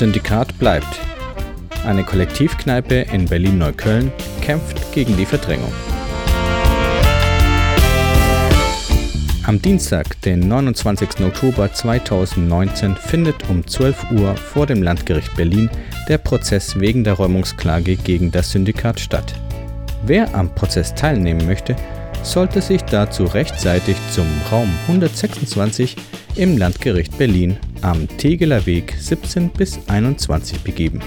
Syndikat bleibt. Eine Kollektivkneipe in Berlin-Neukölln kämpft gegen die Verdrängung. Am Dienstag, den 29. Oktober 2019, findet um 12 Uhr vor dem Landgericht Berlin der Prozess wegen der Räumungsklage gegen das Syndikat statt. Wer am Prozess teilnehmen möchte, sollte sich dazu rechtzeitig zum Raum 126 im Landgericht Berlin am Tegeler Weg 17 bis 21 begeben.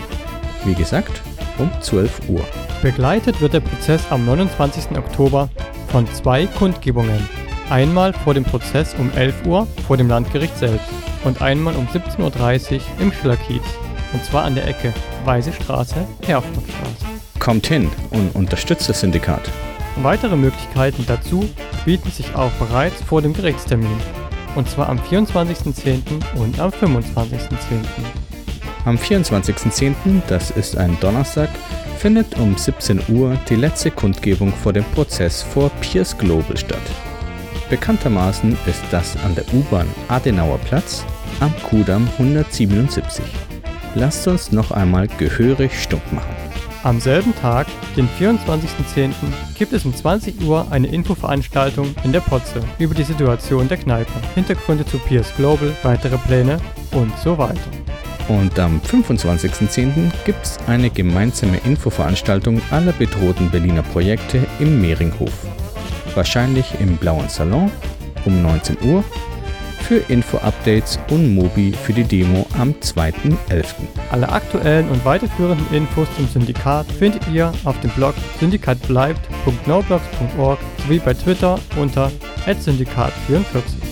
Wie gesagt, um 12 Uhr. Begleitet wird der Prozess am 29. Oktober von zwei Kundgebungen. Einmal vor dem Prozess um 11 Uhr vor dem Landgericht selbst und einmal um 17.30 Uhr im Schillerkiez. Und zwar an der Ecke Weiße Straße, Erfurtstraße. Kommt hin und unterstützt das Syndikat. Weitere Möglichkeiten dazu bieten sich auch bereits vor dem Gerichtstermin. Und zwar am 24.10. und am 25.10. Am 24.10., das ist ein Donnerstag, findet um 17 Uhr die letzte Kundgebung vor dem Prozess vor Pierce Global statt. Bekanntermaßen ist das an der U-Bahn Adenauer Platz am Kudamm 177. Lasst uns noch einmal gehörig stumpf machen. Am selben Tag, den 24.10., gibt es um 20 Uhr eine Infoveranstaltung in der Potze über die Situation der Kneipe, Hintergründe zu Pierce Global, weitere Pläne und so weiter. Und am 25.10. gibt es eine gemeinsame Infoveranstaltung aller bedrohten Berliner Projekte im Mehringhof. Wahrscheinlich im Blauen Salon um 19 Uhr für Info-Updates und Mobi für die Demo am 2.11. Alle aktuellen und weiterführenden Infos zum Syndikat findet ihr auf dem Blog syndikatbleibt.noblogs.org sowie bei Twitter unter @syndikat44.